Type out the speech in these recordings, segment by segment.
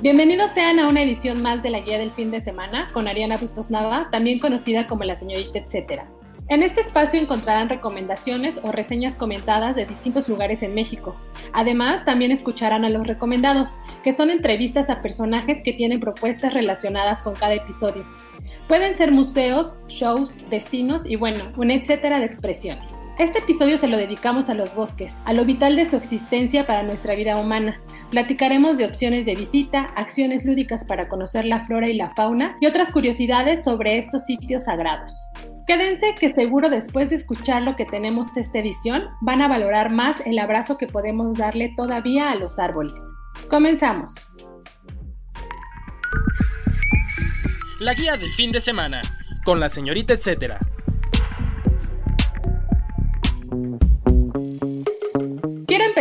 Bienvenidos sean a una edición más de la Guía del Fin de Semana con Ariana Bustos Nava, también conocida como la señorita etcétera. En este espacio encontrarán recomendaciones o reseñas comentadas de distintos lugares en México. Además, también escucharán a los recomendados, que son entrevistas a personajes que tienen propuestas relacionadas con cada episodio. Pueden ser museos, shows, destinos y bueno, un etcétera de expresiones. Este episodio se lo dedicamos a los bosques, a lo vital de su existencia para nuestra vida humana. Platicaremos de opciones de visita, acciones lúdicas para conocer la flora y la fauna y otras curiosidades sobre estos sitios sagrados. Quédense que seguro después de escuchar lo que tenemos esta edición van a valorar más el abrazo que podemos darle todavía a los árboles. Comenzamos. La guía del fin de semana con la señorita etcétera.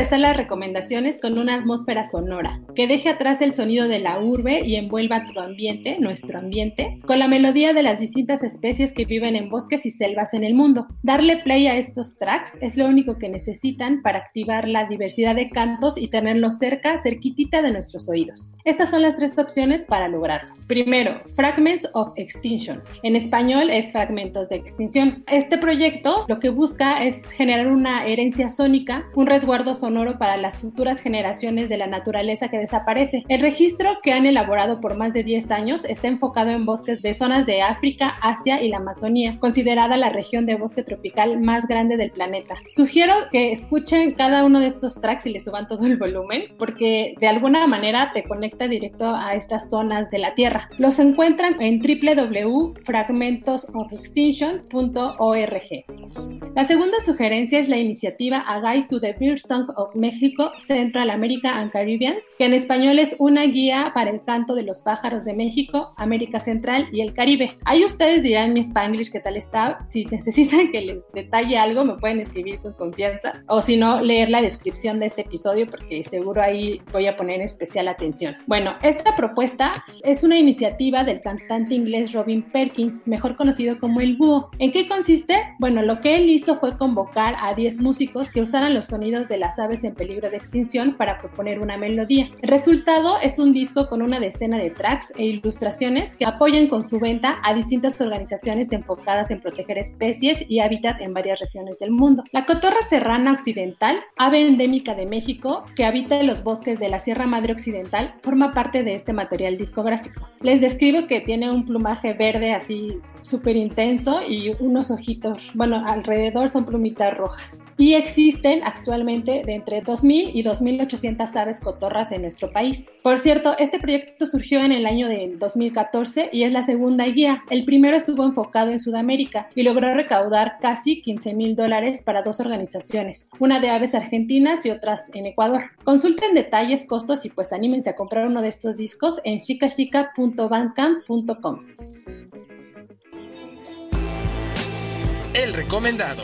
Empezar las recomendaciones con una atmósfera sonora, que deje atrás el sonido de la urbe y envuelva tu ambiente, nuestro ambiente, con la melodía de las distintas especies que viven en bosques y selvas en el mundo. Darle play a estos tracks es lo único que necesitan para activar la diversidad de cantos y tenerlos cerca, cerquitita de nuestros oídos. Estas son las tres opciones para lograrlo. Primero, Fragments of Extinction. En español es Fragmentos de Extinción. Este proyecto lo que busca es generar una herencia sónica, un resguardo sonoro sonoro para las futuras generaciones de la naturaleza que desaparece. El registro que han elaborado por más de 10 años está enfocado en bosques de zonas de África, Asia y la Amazonía, considerada la región de bosque tropical más grande del planeta. Sugiero que escuchen cada uno de estos tracks y le suban todo el volumen, porque de alguna manera te conecta directo a estas zonas de la Tierra. Los encuentran en www.fragmentosofextinction.org. La segunda sugerencia es la iniciativa A Guide to the Bird Song of México, Central America and Caribbean, que en español es una guía para el canto de los pájaros de México, América Central y el Caribe. Ahí ustedes dirán mi Spanglish qué tal está. Si necesitan que les detalle algo, me pueden escribir con confianza. O si no, leer la descripción de este episodio, porque seguro ahí voy a poner especial atención. Bueno, esta propuesta es una iniciativa del cantante inglés Robin Perkins, mejor conocido como el Búho. ¿En qué consiste? Bueno, lo que él hizo fue convocar a 10 músicos que usaran los sonidos de las aves en peligro de extinción para proponer una melodía. El resultado es un disco con una decena de tracks e ilustraciones que apoyan con su venta a distintas organizaciones enfocadas en proteger especies y hábitat en varias regiones del mundo. La cotorra serrana occidental, ave endémica de México que habita en los bosques de la Sierra Madre Occidental, forma parte de este material discográfico. Les describo que tiene un plumaje verde así súper intenso y unos ojitos, bueno, alrededor son plumitas rojas. Y existen actualmente de entre 2.000 y 2.800 aves cotorras en nuestro país. Por cierto, este proyecto surgió en el año de 2014 y es la segunda guía. El primero estuvo enfocado en Sudamérica y logró recaudar casi 15 mil dólares para dos organizaciones, una de aves argentinas y otras en Ecuador. Consulten detalles, costos y pues anímense a comprar uno de estos discos en chicachica.bandcamp.com. El recomendado.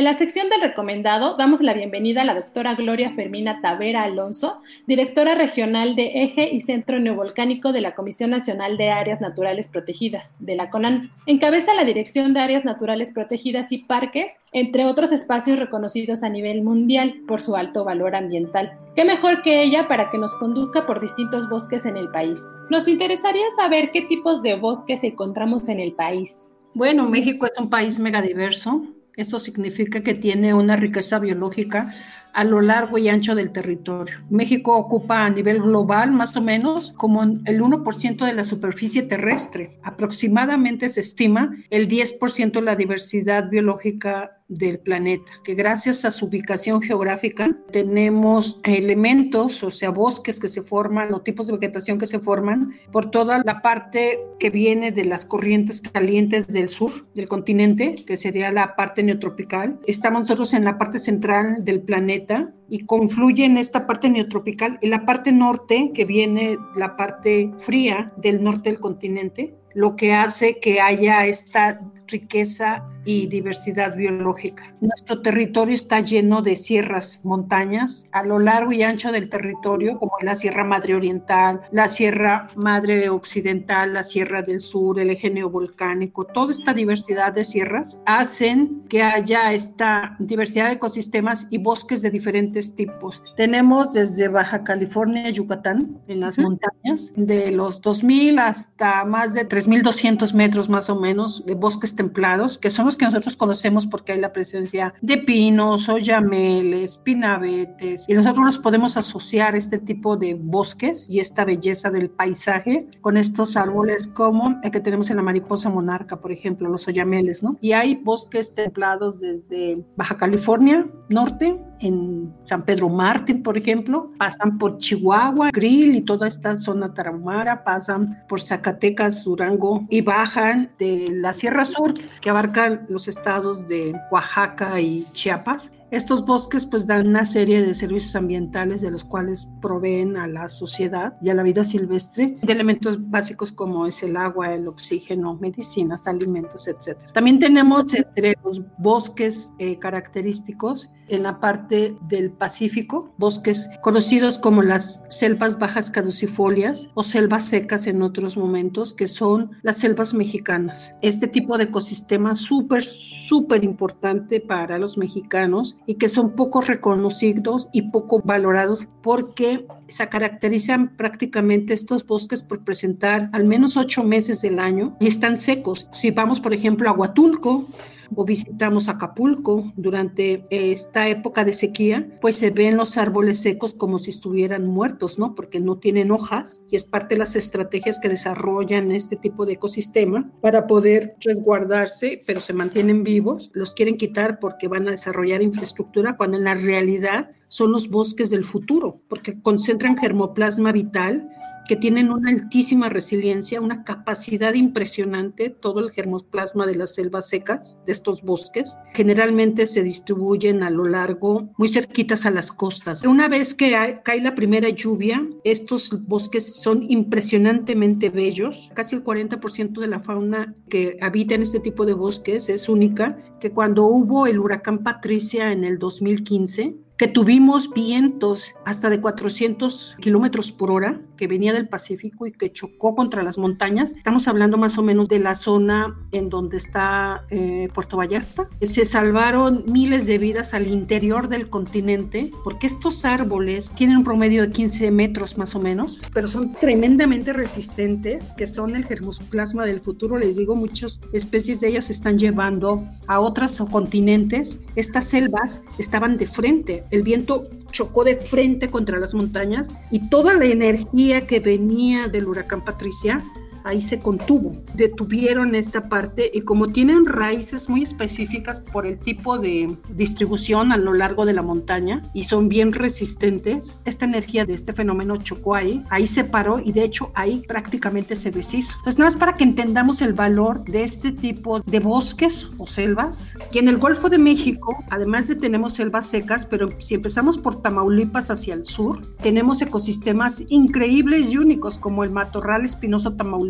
En la sección del recomendado damos la bienvenida a la doctora Gloria Fermina Tavera Alonso, directora regional de Eje y Centro Neovolcánico de la Comisión Nacional de Áreas Naturales Protegidas, de la CONAN. Encabeza la Dirección de Áreas Naturales Protegidas y Parques, entre otros espacios reconocidos a nivel mundial por su alto valor ambiental. ¿Qué mejor que ella para que nos conduzca por distintos bosques en el país? Nos interesaría saber qué tipos de bosques encontramos en el país. Bueno, México es un país megadiverso eso significa que tiene una riqueza biológica a lo largo y ancho del territorio. México ocupa a nivel global más o menos como el 1% de la superficie terrestre. Aproximadamente se estima el 10% de la diversidad biológica del planeta, que gracias a su ubicación geográfica tenemos elementos, o sea, bosques que se forman o tipos de vegetación que se forman por toda la parte que viene de las corrientes calientes del sur del continente, que sería la parte neotropical. Estamos nosotros en la parte central del planeta y confluye en esta parte neotropical y la parte norte, que viene la parte fría del norte del continente, lo que hace que haya esta riqueza y diversidad biológica. Nuestro territorio está lleno de sierras, montañas, a lo largo y ancho del territorio, como la Sierra Madre Oriental, la Sierra Madre Occidental, la Sierra del Sur, el eje neovolcánico, toda esta diversidad de sierras hacen que haya esta diversidad de ecosistemas y bosques de diferentes tipos. Tenemos desde Baja California, Yucatán, en las montañas, de los 2.000 hasta más de 3.200 metros más o menos de bosques templados, que son que nosotros conocemos porque hay la presencia de pinos, oyameles, pinabetes, y nosotros los podemos asociar este tipo de bosques y esta belleza del paisaje con estos árboles como el que tenemos en la mariposa monarca, por ejemplo, los oyameles, ¿no? Y hay bosques templados desde Baja California Norte, en San Pedro Mártir, por ejemplo, pasan por Chihuahua, Grill y toda esta zona tarahumara, pasan por Zacatecas, Durango y bajan de la Sierra Sur, que abarcan los estados de Oaxaca y Chiapas estos bosques pues dan una serie de servicios ambientales de los cuales proveen a la sociedad y a la vida silvestre de elementos básicos como es el agua, el oxígeno, medicinas, alimentos, etc. También tenemos entre los bosques eh, característicos en la parte del Pacífico, bosques conocidos como las selvas bajas caducifolias o selvas secas en otros momentos, que son las selvas mexicanas. Este tipo de ecosistema súper, súper importante para los mexicanos y que son poco reconocidos y poco valorados porque se caracterizan prácticamente estos bosques por presentar al menos ocho meses del año y están secos. Si vamos, por ejemplo, a Huatulco, o visitamos Acapulco durante esta época de sequía, pues se ven los árboles secos como si estuvieran muertos, ¿no? Porque no tienen hojas y es parte de las estrategias que desarrollan este tipo de ecosistema para poder resguardarse, pero se mantienen vivos. Los quieren quitar porque van a desarrollar infraestructura cuando en la realidad son los bosques del futuro, porque concentran germoplasma vital que tienen una altísima resiliencia, una capacidad impresionante, todo el germoplasma de las selvas secas, de estos bosques, generalmente se distribuyen a lo largo, muy cerquitas a las costas. Una vez que cae la primera lluvia, estos bosques son impresionantemente bellos. Casi el 40% de la fauna que habita en este tipo de bosques es única, que cuando hubo el huracán Patricia en el 2015, que tuvimos vientos hasta de 400 kilómetros por hora que venía del Pacífico y que chocó contra las montañas. Estamos hablando más o menos de la zona en donde está eh, Puerto Vallarta. Se salvaron miles de vidas al interior del continente porque estos árboles tienen un promedio de 15 metros más o menos, pero son tremendamente resistentes, que son el germoplasma del futuro. Les digo, muchas especies de ellas se están llevando a otros continentes. Estas selvas estaban de frente el viento chocó de frente contra las montañas y toda la energía que venía del huracán Patricia ahí se contuvo, detuvieron esta parte y como tienen raíces muy específicas por el tipo de distribución a lo largo de la montaña y son bien resistentes, esta energía de este fenómeno chocó ahí, ahí se paró y de hecho ahí prácticamente se deshizo. Entonces nada más para que entendamos el valor de este tipo de bosques o selvas, y en el Golfo de México, además de tenemos selvas secas, pero si empezamos por Tamaulipas hacia el sur, tenemos ecosistemas increíbles y únicos como el matorral espinoso Tamaulipas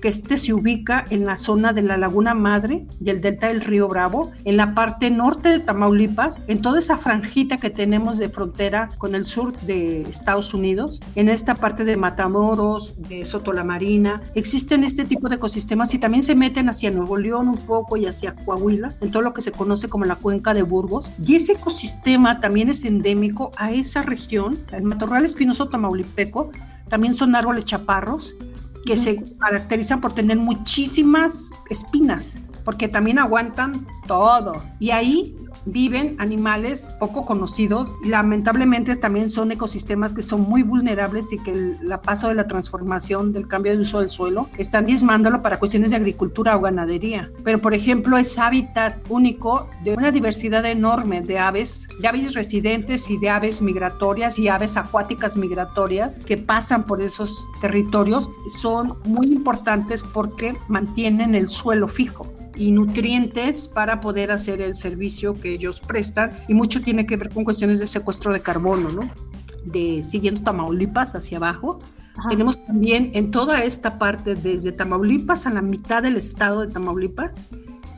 que este se ubica en la zona de la Laguna Madre y el delta del río Bravo, en la parte norte de Tamaulipas, en toda esa franjita que tenemos de frontera con el sur de Estados Unidos, en esta parte de Matamoros, de Soto la Marina, existen este tipo de ecosistemas y también se meten hacia Nuevo León un poco y hacia Coahuila, en todo lo que se conoce como la cuenca de Burgos. Y ese ecosistema también es endémico a esa región, el matorral espinoso tamaulipeco, también son árboles chaparros que se caracterizan por tener muchísimas espinas, porque también aguantan todo. Y ahí viven animales poco conocidos. Lamentablemente también son ecosistemas que son muy vulnerables y que el paso de la transformación del cambio de uso del suelo están diezmándolo para cuestiones de agricultura o ganadería. Pero por ejemplo es hábitat único de una diversidad enorme de aves, de aves residentes y de aves migratorias y aves acuáticas migratorias que pasan por esos territorios. Son muy importantes porque mantienen el suelo fijo y nutrientes para poder hacer el servicio que ellos prestan y mucho tiene que ver con cuestiones de secuestro de carbono, ¿no? De siguiendo Tamaulipas hacia abajo. Tenemos también en toda esta parte, desde Tamaulipas a la mitad del estado de Tamaulipas,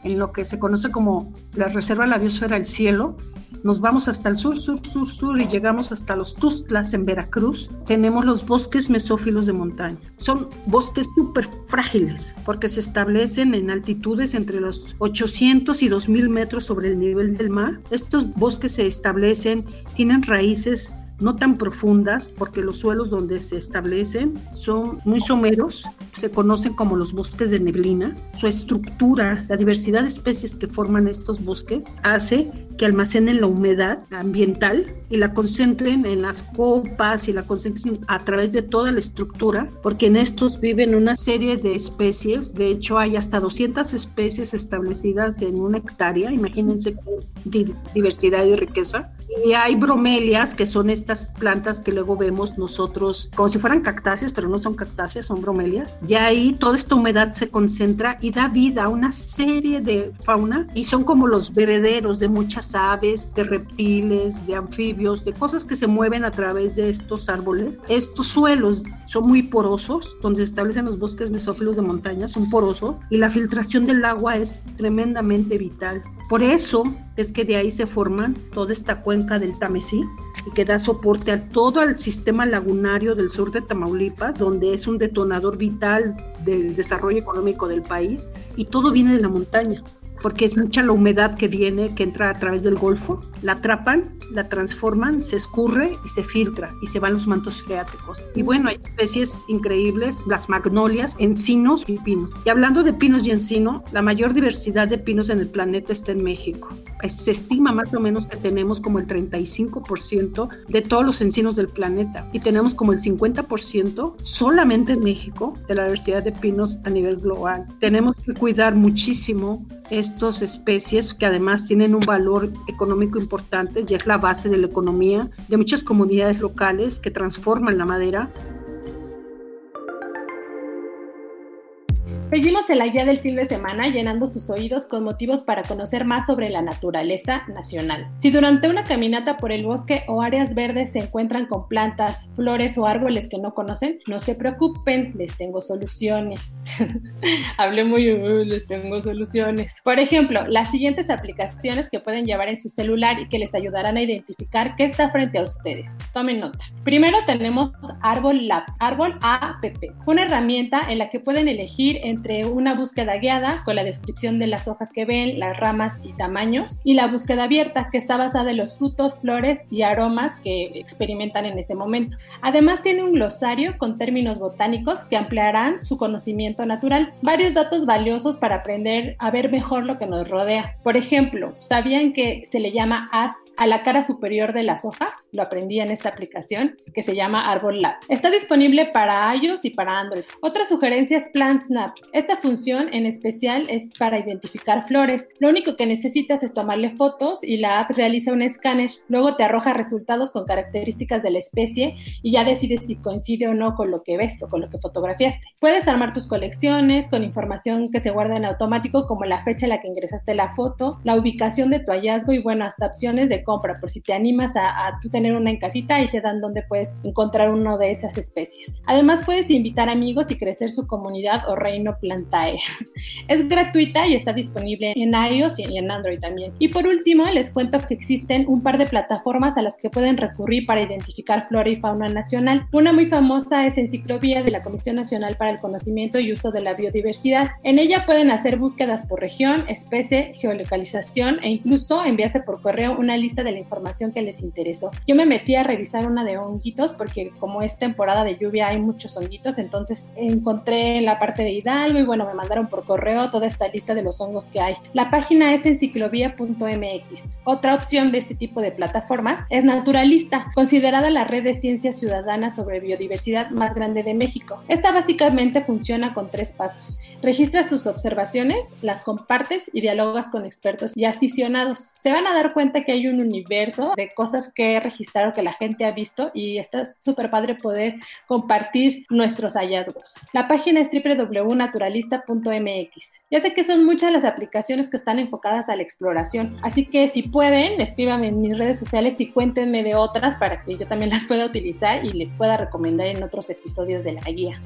en lo que se conoce como la Reserva de la Biosfera del Cielo, nos vamos hasta el sur, sur, sur, sur y llegamos hasta los Tustlas en Veracruz. Tenemos los bosques mesófilos de montaña. Son bosques súper frágiles porque se establecen en altitudes entre los 800 y 2000 metros sobre el nivel del mar. Estos bosques se establecen, tienen raíces no tan profundas porque los suelos donde se establecen son muy someros, se conocen como los bosques de neblina. Su estructura, la diversidad de especies que forman estos bosques hace que almacenen la humedad ambiental y la concentren en las copas y la concentren a través de toda la estructura, porque en estos viven una serie de especies, de hecho hay hasta 200 especies establecidas en una hectárea, imagínense qué diversidad y riqueza. Y hay bromelias, que son estas plantas que luego vemos nosotros como si fueran cactáceas, pero no son cactáceas, son bromelias. Y ahí toda esta humedad se concentra y da vida a una serie de fauna y son como los bebederos de muchas aves, de reptiles, de anfibios, de cosas que se mueven a través de estos árboles. Estos suelos son muy porosos, donde se establecen los bosques mesófilos de montaña, son porosos y la filtración del agua es tremendamente vital. Por eso es que de ahí se forman toda esta cuenca del Tamesí y que da soporte a todo el sistema lagunario del sur de Tamaulipas, donde es un detonador vital del desarrollo económico del país y todo viene de la montaña porque es mucha la humedad que viene, que entra a través del golfo, la atrapan, la transforman, se escurre y se filtra y se van los mantos freáticos. Y bueno, hay especies increíbles, las magnolias, encinos y pinos. Y hablando de pinos y encino, la mayor diversidad de pinos en el planeta está en México. Se estima más o menos que tenemos como el 35% de todos los encinos del planeta y tenemos como el 50% solamente en México de la diversidad de pinos a nivel global. Tenemos que cuidar muchísimo estas especies que además tienen un valor económico importante y es la base de la economía de muchas comunidades locales que transforman la madera Seguimos en la guía del fin de semana llenando sus oídos con motivos para conocer más sobre la naturaleza nacional. Si durante una caminata por el bosque o áreas verdes se encuentran con plantas, flores o árboles que no conocen, no se preocupen, les tengo soluciones. Hablé muy, les tengo soluciones. Por ejemplo, las siguientes aplicaciones que pueden llevar en su celular y que les ayudarán a identificar qué está frente a ustedes. Tomen nota. Primero tenemos Árbol Lab, Árbol APP, una herramienta en la que pueden elegir en entre una búsqueda guiada con la descripción de las hojas que ven, las ramas y tamaños, y la búsqueda abierta que está basada en los frutos, flores y aromas que experimentan en ese momento. Además tiene un glosario con términos botánicos que ampliarán su conocimiento natural, varios datos valiosos para aprender a ver mejor lo que nos rodea. Por ejemplo, ¿sabían que se le llama as a la cara superior de las hojas? Lo aprendí en esta aplicación que se llama Árbol Lab. Está disponible para iOS y para Android. Otra sugerencia es Plant Snap. Esta función en especial es para identificar flores. Lo único que necesitas es tomarle fotos y la app realiza un escáner. Luego te arroja resultados con características de la especie y ya decides si coincide o no con lo que ves o con lo que fotografiaste. Puedes armar tus colecciones con información que se guarda en automático como la fecha en la que ingresaste la foto, la ubicación de tu hallazgo y bueno, hasta opciones de compra por si te animas a, a tú tener una en casita y te dan donde puedes encontrar uno de esas especies. Además puedes invitar amigos y crecer su comunidad o reino Plantae. Es gratuita y está disponible en iOS y en Android también. Y por último, les cuento que existen un par de plataformas a las que pueden recurrir para identificar flora y fauna nacional. Una muy famosa es Enciclovía de la Comisión Nacional para el Conocimiento y Uso de la Biodiversidad. En ella pueden hacer búsquedas por región, especie, geolocalización e incluso enviarse por correo una lista de la información que les interesó. Yo me metí a revisar una de honguitos porque como es temporada de lluvia hay muchos honguitos, entonces encontré la parte de Hidalgo, algo y bueno, me mandaron por correo toda esta lista de los hongos que hay. La página es enciclovía.mx. Otra opción de este tipo de plataformas es Naturalista, considerada la red de ciencias ciudadanas sobre biodiversidad más grande de México. Esta básicamente funciona con tres pasos. Registras tus observaciones, las compartes y dialogas con expertos y aficionados. Se van a dar cuenta que hay un universo de cosas que registrar o que la gente ha visto y está súper padre poder compartir nuestros hallazgos. La página es www.naturalista.mx. Ya sé que son muchas las aplicaciones que están enfocadas a la exploración, así que si pueden, escríbanme en mis redes sociales y cuéntenme de otras para que yo también las pueda utilizar y les pueda recomendar en otros episodios de la guía.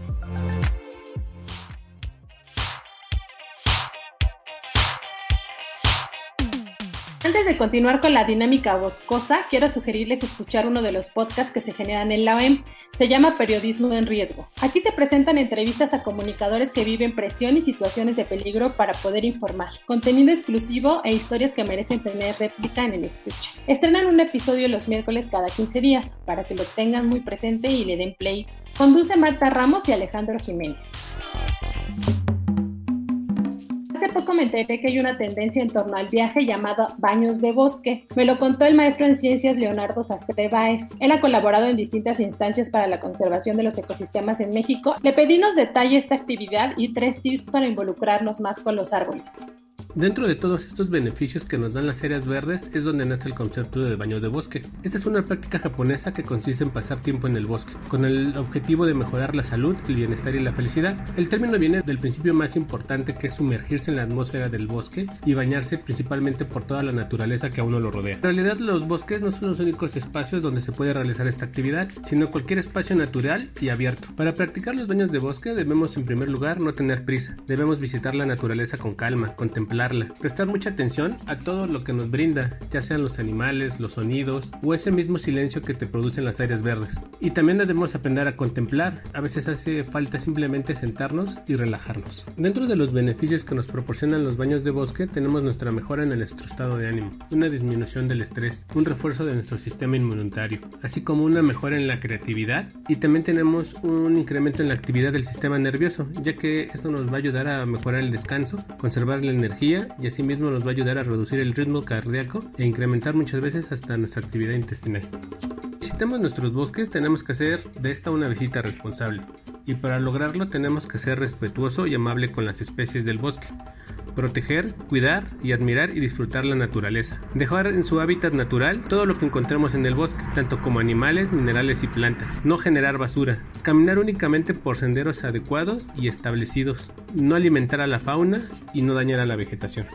Antes de continuar con la dinámica boscosa, quiero sugerirles escuchar uno de los podcasts que se generan en la OEM. Se llama Periodismo en Riesgo. Aquí se presentan entrevistas a comunicadores que viven presión y situaciones de peligro para poder informar, contenido exclusivo e historias que merecen tener réplica en el escucha. Estrenan un episodio los miércoles cada 15 días para que lo tengan muy presente y le den play. Conduce Marta Ramos y Alejandro Jiménez hace que hay una tendencia en torno al viaje llamado baños de bosque. Me lo contó el maestro en ciencias Leonardo Sastre Báez. Él ha colaborado en distintas instancias para la conservación de los ecosistemas en México. Le pedí nos detalle esta actividad y tres tips para involucrarnos más con los árboles. Dentro de todos estos beneficios que nos dan las áreas verdes es donde nace el concepto de baño de bosque. Esta es una práctica japonesa que consiste en pasar tiempo en el bosque, con el objetivo de mejorar la salud, el bienestar y la felicidad. El término viene del principio más importante que es sumergirse en la atmósfera del bosque y bañarse principalmente por toda la naturaleza que a uno lo rodea. En realidad los bosques no son los únicos espacios donde se puede realizar esta actividad, sino cualquier espacio natural y abierto. Para practicar los baños de bosque debemos en primer lugar no tener prisa, debemos visitar la naturaleza con calma, contemplar prestar mucha atención a todo lo que nos brinda, ya sean los animales, los sonidos o ese mismo silencio que te producen las áreas verdes. Y también debemos aprender a contemplar, a veces hace falta simplemente sentarnos y relajarnos. Dentro de los beneficios que nos proporcionan los baños de bosque tenemos nuestra mejora en nuestro estado de ánimo, una disminución del estrés, un refuerzo de nuestro sistema inmunitario, así como una mejora en la creatividad y también tenemos un incremento en la actividad del sistema nervioso, ya que esto nos va a ayudar a mejorar el descanso, conservar la energía y asimismo nos va a ayudar a reducir el ritmo cardíaco e incrementar muchas veces hasta nuestra actividad intestinal. Si tenemos nuestros bosques tenemos que hacer de esta una visita responsable y para lograrlo tenemos que ser respetuoso y amable con las especies del bosque, proteger, cuidar y admirar y disfrutar la naturaleza. Dejar en su hábitat natural todo lo que encontremos en el bosque, tanto como animales, minerales y plantas. No generar basura. Caminar únicamente por senderos adecuados y establecidos. No alimentar a la fauna y no dañar a la vegetación.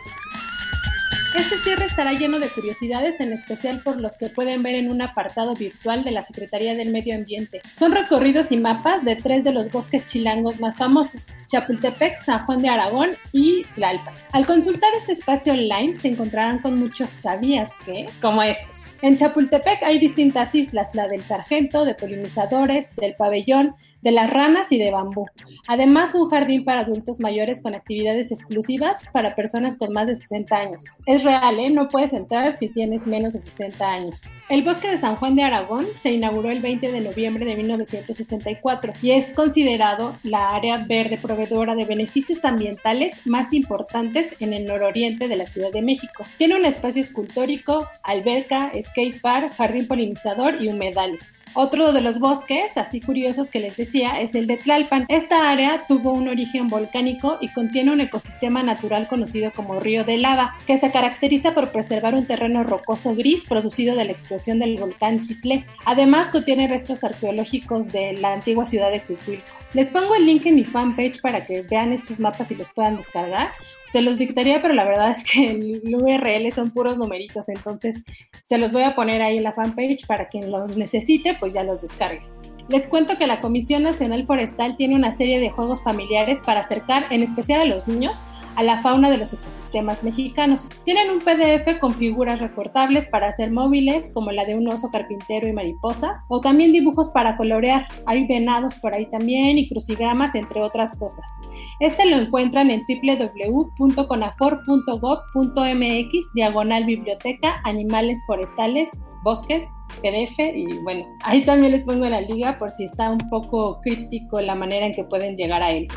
Este cierre estará lleno de curiosidades, en especial por los que pueden ver en un apartado virtual de la Secretaría del Medio Ambiente. Son recorridos y mapas de tres de los bosques chilangos más famosos, Chapultepec, San Juan de Aragón y Tlalpan. Al consultar este espacio online se encontrarán con muchos sabías que, como estos. En Chapultepec hay distintas islas, la del Sargento, de polinizadores, del pabellón, de las ranas y de bambú. Además, un jardín para adultos mayores con actividades exclusivas para personas con más de 60 años. Es ¿eh? No puedes entrar si tienes menos de 60 años. El bosque de San Juan de Aragón se inauguró el 20 de noviembre de 1964 y es considerado la área verde proveedora de beneficios ambientales más importantes en el nororiente de la Ciudad de México. Tiene un espacio escultórico, alberca, skate park, jardín polinizador y humedales. Otro de los bosques, así curiosos que les decía, es el de Tlalpan. Esta área tuvo un origen volcánico y contiene un ecosistema natural conocido como río de lava, que se caracteriza por preservar un terreno rocoso gris producido de la explosión del volcán Chitle. Además, contiene restos arqueológicos de la antigua ciudad de Cuicuilco. Les pongo el link en mi fanpage para que vean estos mapas y los puedan descargar se los dictaría, pero la verdad es que el URL son puros numeritos, entonces se los voy a poner ahí en la fanpage para quien los necesite, pues ya los descargue. Les cuento que la Comisión Nacional Forestal tiene una serie de juegos familiares para acercar, en especial a los niños, a la fauna de los ecosistemas mexicanos. Tienen un PDF con figuras recortables para hacer móviles, como la de un oso carpintero y mariposas, o también dibujos para colorear. Hay venados por ahí también y crucigramas, entre otras cosas. Este lo encuentran en www.conafor.gov.mx, diagonal biblioteca, animales forestales, bosques, PDF y bueno, ahí también les pongo la liga por si está un poco crítico la manera en que pueden llegar a él.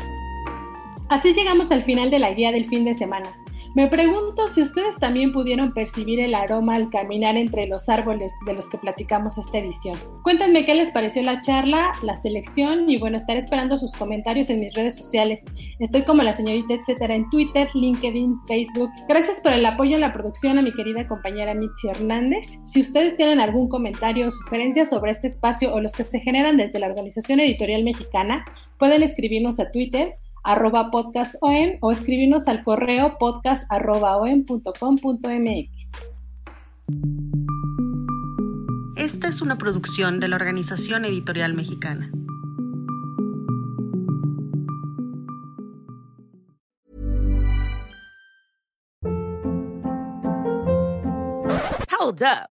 Así llegamos al final de la guía del fin de semana. Me pregunto si ustedes también pudieron percibir el aroma al caminar entre los árboles de los que platicamos esta edición. Cuéntenme qué les pareció la charla, la selección y bueno, estaré esperando sus comentarios en mis redes sociales. Estoy como la señorita etcétera en Twitter, LinkedIn, Facebook. Gracias por el apoyo en la producción a mi querida compañera Mitzi Hernández. Si ustedes tienen algún comentario o sugerencia sobre este espacio o los que se generan desde la Organización Editorial Mexicana, pueden escribirnos a Twitter arroba podcastom o escribirnos al correo podcast Esta es una producción de la Organización Editorial Mexicana. Hold up.